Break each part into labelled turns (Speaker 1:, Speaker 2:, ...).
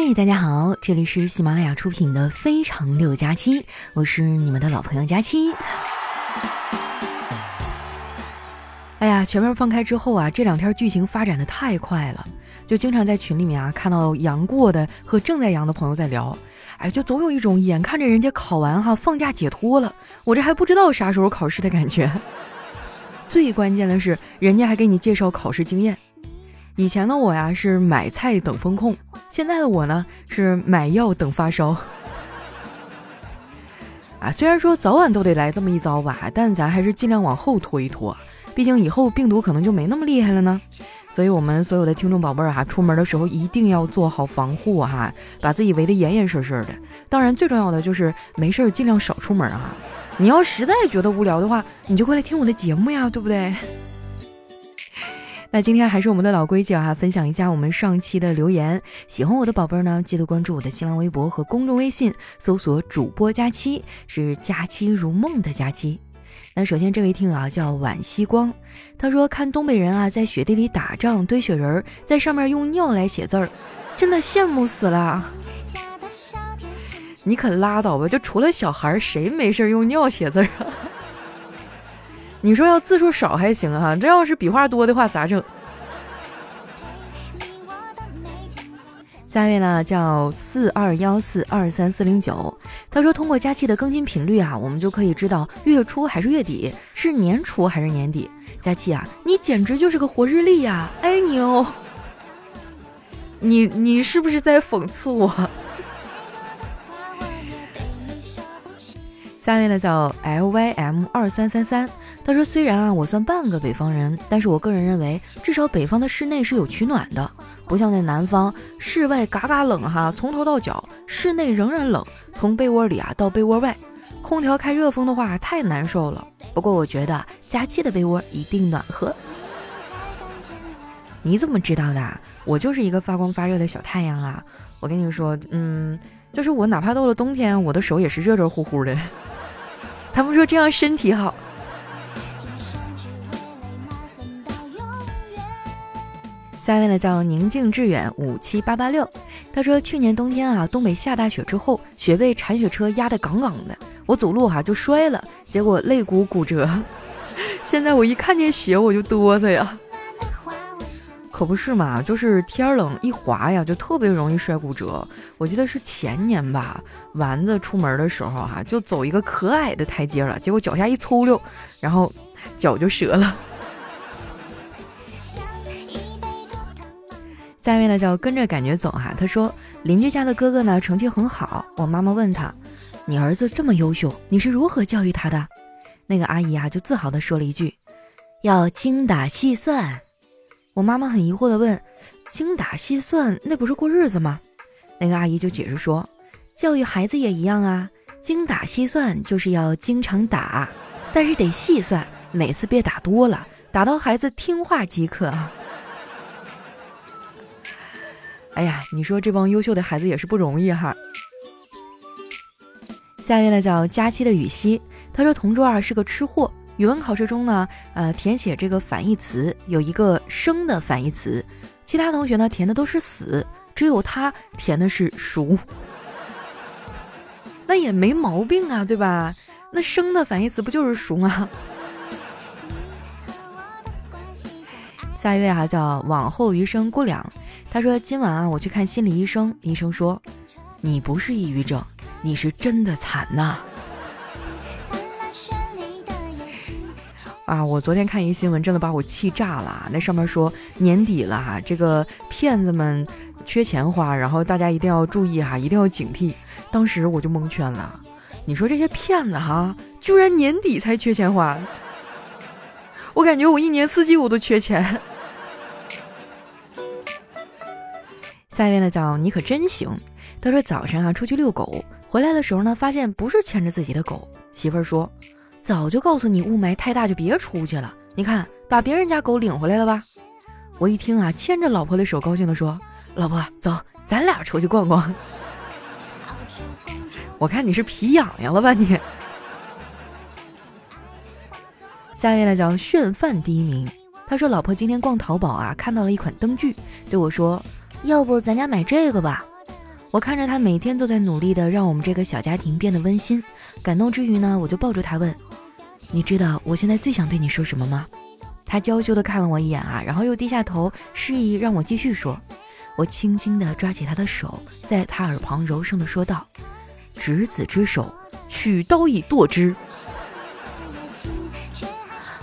Speaker 1: 嗨，大家好，这里是喜马拉雅出品的《非常六加七》，我是你们的老朋友佳期。哎呀，全面放开之后啊，这两天剧情发展的太快了，就经常在群里面啊看到阳过的和正在阳的朋友在聊，哎，就总有一种眼看着人家考完哈放假解脱了，我这还不知道啥时候考试的感觉。最关键的是，人家还给你介绍考试经验。以前的我呀是买菜等风控，现在的我呢是买药等发烧。啊，虽然说早晚都得来这么一遭吧，但咱还是尽量往后拖一拖，毕竟以后病毒可能就没那么厉害了呢。所以，我们所有的听众宝贝儿哈，出门的时候一定要做好防护哈，把自己围得严严实实的。当然，最重要的就是没事儿尽量少出门啊。你要实在觉得无聊的话，你就过来听我的节目呀，对不对？那今天还是我们的老规矩啊，分享一下我们上期的留言。喜欢我的宝贝儿呢，记得关注我的新浪微博和公众微信，搜索主播佳期，是佳期如梦的佳期。那首先这位听友啊叫晚曦光，他说看东北人啊在雪地里打仗堆雪人，在上面用尿来写字儿，真的羡慕死了。你可拉倒吧，就除了小孩儿，谁没事用尿写字儿啊？你说要字数少还行哈，这要是笔画多的话咋整？下一位呢叫四二幺四二三四零九，他说通过佳期的更新频率啊，我们就可以知道月初还是月底，是年初还是年底。佳期啊，你简直就是个活日历呀！爱你哦。你你是不是在讽刺我？下一位呢叫 L Y M 二三三三。他说：“虽然啊，我算半个北方人，但是我个人认为，至少北方的室内是有取暖的，不像在南方，室外嘎嘎冷哈，从头到脚，室内仍然冷，从被窝里啊到被窝外，空调开热风的话太难受了。不过我觉得佳期的被窝一定暖和。你怎么知道的？我就是一个发光发热的小太阳啊！我跟你说，嗯，就是我哪怕到了冬天，我的手也是热热乎乎的。他们说这样身体好。”下一位呢叫宁静致远五七八八六，他说去年冬天啊，东北下大雪之后，雪被铲雪车压得杠杠的，我走路哈就摔了，结果肋骨骨折。现在我一看见雪我就哆嗦呀，可不是嘛，就是天冷一滑呀，就特别容易摔骨折。我记得是前年吧，丸子出门的时候哈，就走一个可矮的台阶了，结果脚下一粗溜，然后脚就折了。下面呢叫跟着感觉走哈，他说邻居家的哥哥呢成绩很好，我妈妈问他，你儿子这么优秀，你是如何教育他的？那个阿姨啊就自豪的说了一句，要精打细算。我妈妈很疑惑的问，精打细算那不是过日子吗？那个阿姨就解释说，教育孩子也一样啊，精打细算就是要经常打，但是得细算，每次别打多了，打到孩子听话即可。哎呀，你说这帮优秀的孩子也是不容易哈。下一位呢叫佳期的雨熙，他说同桌啊是个吃货，语文考试中呢，呃填写这个反义词有一个生的反义词，其他同学呢填的都是死，只有他填的是熟。那也没毛病啊，对吧？那生的反义词不就是熟吗？下一位啊叫往后余生姑娘。他说：“今晚啊，我去看心理医生。医生说，你不是抑郁症，你是真的惨呐。”啊，我昨天看一新闻，真的把我气炸了。那上面说年底了，这个骗子们缺钱花，然后大家一定要注意哈，一定要警惕。当时我就蒙圈了。你说这些骗子哈，居然年底才缺钱花，我感觉我一年四季我都缺钱。下一位呢叫你可真行，他说早上啊出去遛狗，回来的时候呢发现不是牵着自己的狗，媳妇儿说早就告诉你雾霾太大就别出去了，你看把别人家狗领回来了吧。我一听啊牵着老婆的手高兴的说，老婆走，咱俩出去逛逛。我看你是皮痒痒了吧你。下面呢叫炫饭第一名，他说老婆今天逛淘宝啊看到了一款灯具，对我说。要不咱家买这个吧？我看着他每天都在努力的让我们这个小家庭变得温馨，感动之余呢，我就抱住他问：“你知道我现在最想对你说什么吗？”他娇羞的看了我一眼啊，然后又低下头示意让我继续说。我轻轻的抓起他的手，在他耳旁柔声的说道：“执子之手，取刀以剁之。”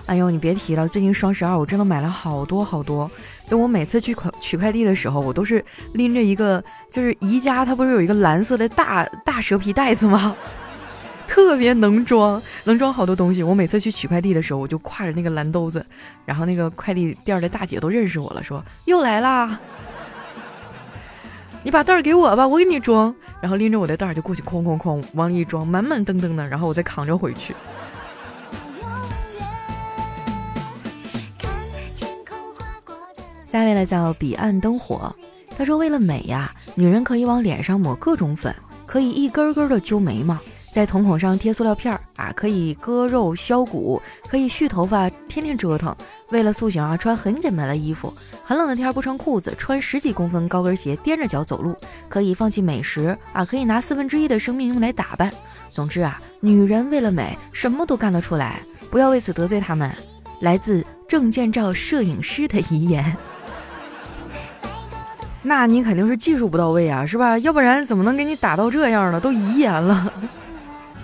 Speaker 1: 哎呦，你别提了，最近双十二我真的买了好多好多。就我每次去快取快递的时候，我都是拎着一个，就是宜家它不是有一个蓝色的大大蛇皮袋子吗？特别能装，能装好多东西。我每次去取快递的时候，我就挎着那个蓝兜子，然后那个快递店的大姐都认识我了，说又来啦，你把袋儿给我吧，我给你装。然后拎着我的袋儿就过去，哐哐哐往里一装，满满登登的，然后我再扛着回去。下位呢叫彼岸灯火，他说为了美呀，女人可以往脸上抹各种粉，可以一根根的揪眉毛，在瞳孔上贴塑料片儿啊，可以割肉削骨，可以蓄头发，天天折腾。为了塑形啊，穿很简单的衣服，很冷的天不穿裤子，穿十几公分高跟鞋，踮着脚走路，可以放弃美食啊，可以拿四分之一的生命用来打扮。总之啊，女人为了美，什么都干得出来，不要为此得罪他们。来自郑建照摄影师的遗言。那你肯定是技术不到位啊，是吧？要不然怎么能给你打到这样呢？都遗言了。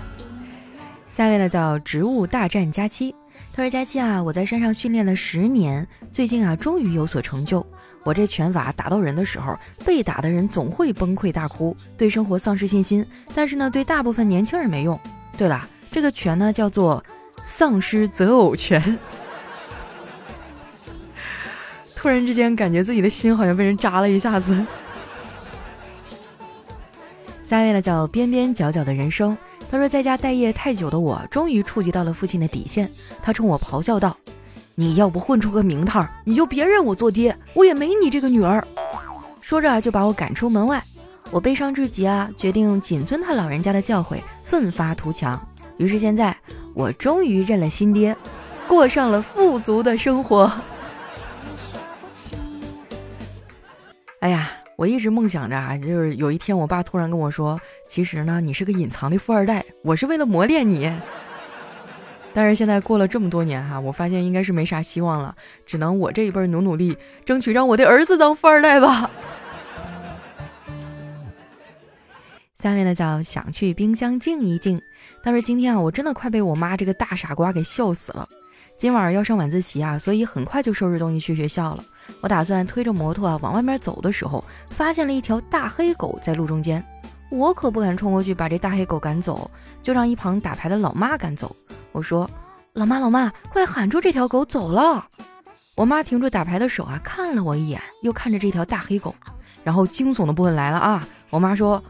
Speaker 1: 下位呢叫植物大战佳期，他说：“佳期啊，我在山上训练了十年，最近啊终于有所成就。我这拳法打到人的时候，被打的人总会崩溃大哭，对生活丧失信心。但是呢，对大部分年轻人没用。对了，这个拳呢叫做丧尸择偶拳。”突然之间，感觉自己的心好像被人扎了一下子。下一位呢，叫边边角角的人生。他说，在家待业太久的我，终于触及到了父亲的底线。他冲我咆哮道：“你要不混出个名堂，你就别认我做爹，我也没你这个女儿。”说着就把我赶出门外。我悲伤至极啊，决定谨遵他老人家的教诲，奋发图强。于是现在，我终于认了新爹，过上了富足的生活。哎呀，我一直梦想着啊，就是有一天我爸突然跟我说，其实呢，你是个隐藏的富二代，我是为了磨练你。但是现在过了这么多年哈，我发现应该是没啥希望了，只能我这一辈努努力，争取让我的儿子当富二代吧。下面呢叫想去冰箱静一静，但是今天啊，我真的快被我妈这个大傻瓜给笑死了。今晚要上晚自习啊，所以很快就收拾东西去学校了。我打算推着摩托啊往外面走的时候，发现了一条大黑狗在路中间。我可不敢冲过去把这大黑狗赶走，就让一旁打牌的老妈赶走。我说：“老妈，老妈，快喊住这条狗走了！”我妈停住打牌的手啊，看了我一眼，又看着这条大黑狗，然后惊悚的部分来了啊！我妈说：“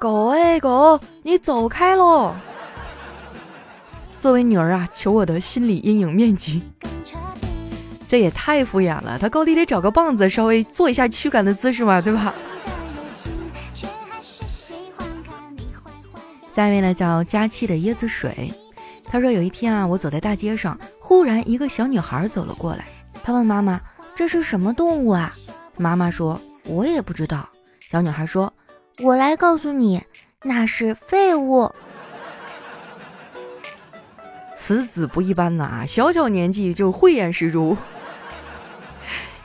Speaker 1: 狗哎狗，你走开喽！” 作为女儿啊，求我的心理阴影面积。这也太敷衍了，他高低得找个棒子，稍微做一下驱赶的姿势嘛，对吧？下一位呢叫佳期的椰子水，他说有一天啊，我走在大街上，忽然一个小女孩走了过来，她问妈妈：“这是什么动物啊？”妈妈说：“我也不知道。”小女孩说：“我来告诉你，那是废物。”此子不一般呐，小小年纪就慧眼识珠。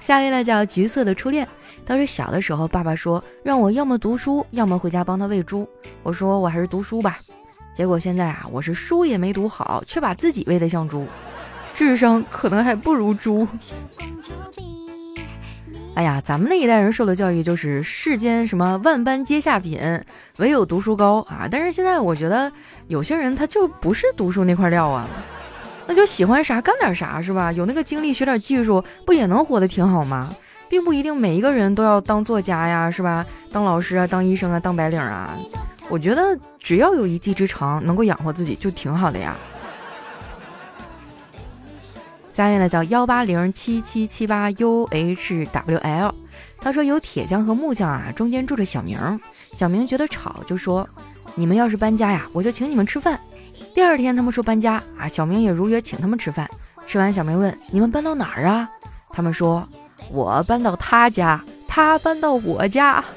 Speaker 1: 下一位呢叫橘色的初恋。当时小的时候，爸爸说让我要么读书，要么回家帮他喂猪。我说我还是读书吧。结果现在啊，我是书也没读好，却把自己喂得像猪，智商可能还不如猪。哎呀，咱们那一代人受的教育就是世间什么万般皆下品，唯有读书高啊。但是现在我觉得有些人他就不是读书那块料啊。那就喜欢啥干点啥是吧？有那个精力学点技术，不也能活得挺好吗？并不一定每一个人都要当作家呀，是吧？当老师啊，当医生啊，当白领啊。我觉得只要有一技之长，能够养活自己就挺好的呀。下面呢叫幺八零七七七八 U H W L，他说有铁匠和木匠啊，中间住着小明。小明觉得吵，就说：“你们要是搬家呀，我就请你们吃饭。”第二天，他们说搬家啊，小明也如约请他们吃饭。吃完，小明问：“你们搬到哪儿啊？”他们说：“我搬到他家，他搬到我家。”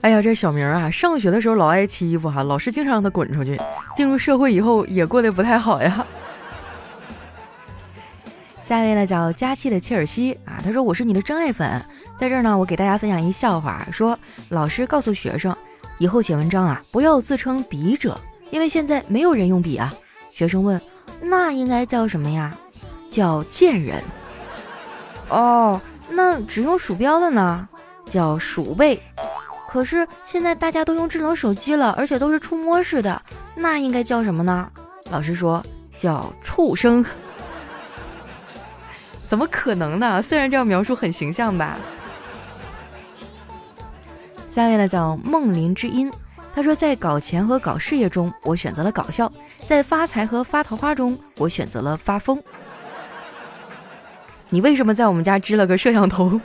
Speaker 1: 哎呀，这小明啊，上学的时候老爱欺负哈，老师经常让他滚出去。进入社会以后也过得不太好呀。下一位呢叫佳期的切尔西啊，他说我是你的真爱粉，在这儿呢，我给大家分享一笑话，说老师告诉学生，以后写文章啊，不要自称笔者，因为现在没有人用笔啊。学生问，那应该叫什么呀？叫贱人。哦，那只用鼠标的呢？叫鼠辈。可是现在大家都用智能手机了，而且都是触摸式的，那应该叫什么呢？老师说叫畜生。怎么可能呢？虽然这样描述很形象吧。下位呢叫梦林之音，他说在搞钱和搞事业中，我选择了搞笑；在发财和发桃花中，我选择了发疯。你为什么在我们家支了个摄像头？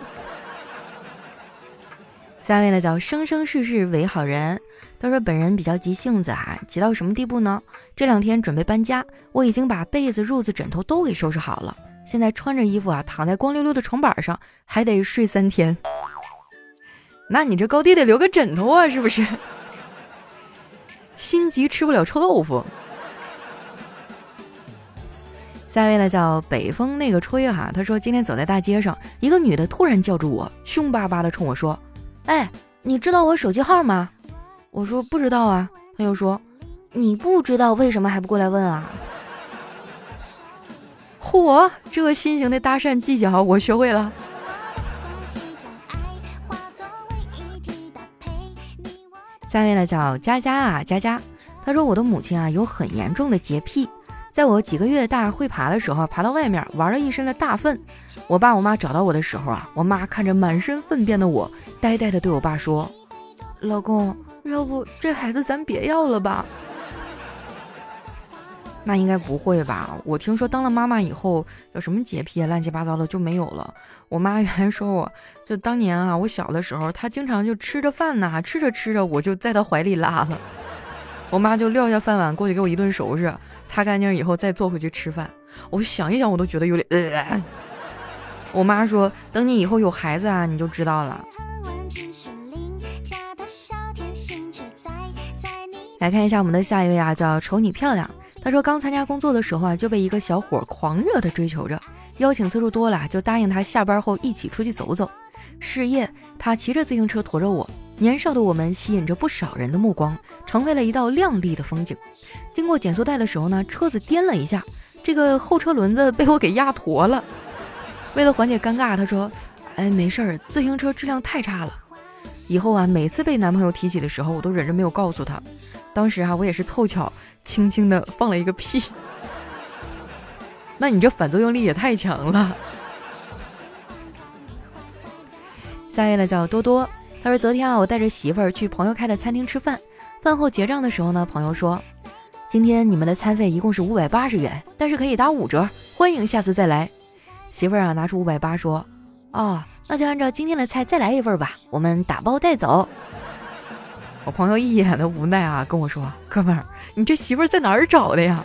Speaker 1: 下位呢叫生生世世为好人。他说本人比较急性子啊，急到什么地步呢？这两天准备搬家，我已经把被子、褥子、枕头都给收拾好了，现在穿着衣服啊，躺在光溜溜的床板上，还得睡三天。那你这高低得留个枕头啊，是不是？心急吃不了臭豆腐。下一位呢叫北风那个吹哈，他说今天走在大街上，一个女的突然叫住我，凶巴巴的冲我说。哎，你知道我手机号吗？我说不知道啊。他又说，你不知道为什么还不过来问啊？嚯，这个新型的搭讪技巧我学会了。下面呢叫佳佳啊，佳佳，她说我的母亲啊有很严重的洁癖。在我几个月大会爬的时候，爬到外面玩了一身的大粪。我爸我妈找到我的时候啊，我妈看着满身粪便的我，呆呆的对我爸说：“老公，要不这孩子咱别要了吧？”那应该不会吧？我听说当了妈妈以后，有什么洁癖啊、乱七八糟的就没有了。我妈原来说我就当年啊，我小的时候，她经常就吃着饭呐，吃着吃着我就在她怀里拉了。我妈就撂下饭碗过去给我一顿收拾。擦干净以后再坐回去吃饭，我想一想我都觉得有点呃。我妈说，等你以后有孩子啊，你就知道了。来看一下我们的下一位啊，叫瞅你漂亮。他说刚参加工作的时候啊，就被一个小伙狂热的追求着，邀请次数多了，就答应他下班后一起出去走走。事业，他骑着自行车驮着我。年少的我们吸引着不少人的目光，成为了一道亮丽的风景。经过减速带的时候呢，车子颠了一下，这个后车轮子被我给压驼了。为了缓解尴尬，他说：“哎，没事儿，自行车质量太差了。”以后啊，每次被男朋友提起的时候，我都忍着没有告诉他。当时啊，我也是凑巧，轻轻的放了一个屁。那你这反作用力也太强了。下一位呢，叫多多。他说：“昨天啊，我带着媳妇儿去朋友开的餐厅吃饭，饭后结账的时候呢，朋友说，今天你们的餐费一共是五百八十元，但是可以打五折，欢迎下次再来。”媳妇儿啊，拿出五百八说：“哦，那就按照今天的菜再来一份吧，我们打包带走。”我朋友一眼的无奈啊，跟我说：“哥们儿，你这媳妇儿在哪儿找的呀？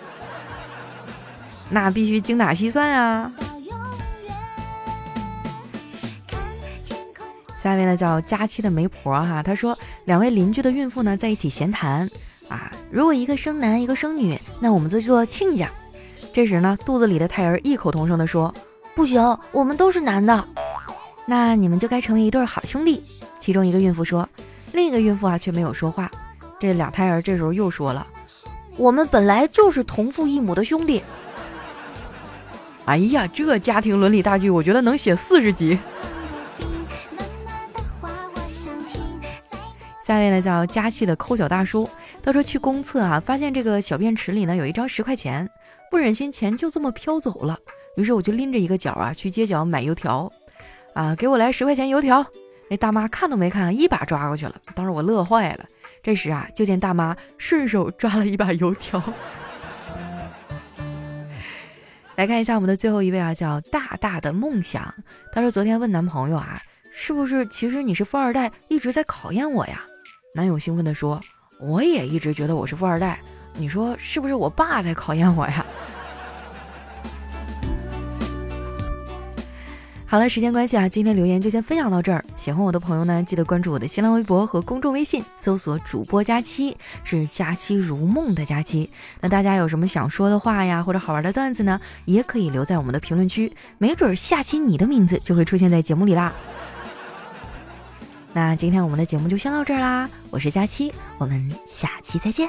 Speaker 1: 那必须精打细算啊。”下面呢叫佳期的媒婆哈，她说两位邻居的孕妇呢在一起闲谈啊，如果一个生男一个生女，那我们就做亲家。这时呢肚子里的胎儿异口同声的说不行，我们都是男的，那你们就该成为一对好兄弟。其中一个孕妇说，另一个孕妇啊却没有说话。这俩胎儿这时候又说了，我们本来就是同父异母的兄弟。哎呀，这家庭伦理大剧，我觉得能写四十集。下一位呢叫加气的抠脚大叔，他说去公厕啊，发现这个小便池里呢有一张十块钱，不忍心钱就这么飘走了，于是我就拎着一个角啊去街角买油条，啊给我来十块钱油条，那大妈看都没看，一把抓过去了，当时我乐坏了。这时啊，就见大妈顺手抓了一把油条。来看一下我们的最后一位啊，叫大大的梦想，他说昨天问男朋友啊，是不是其实你是富二代，一直在考验我呀？男友兴奋地说：“我也一直觉得我是富二代，你说是不是我爸在考验我呀？”好了，时间关系啊，今天留言就先分享到这儿。喜欢我的朋友呢，记得关注我的新浪微博和公众微信，搜索“主播佳期”，是“佳期如梦”的佳期。那大家有什么想说的话呀，或者好玩的段子呢，也可以留在我们的评论区，没准下期你的名字就会出现在节目里啦。那今天我们的节目就先到这儿啦，我是佳期，我们下期再见。